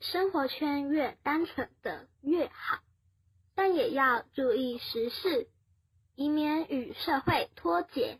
生活圈越单纯的越好。但也要注意时事以免与社会脱节。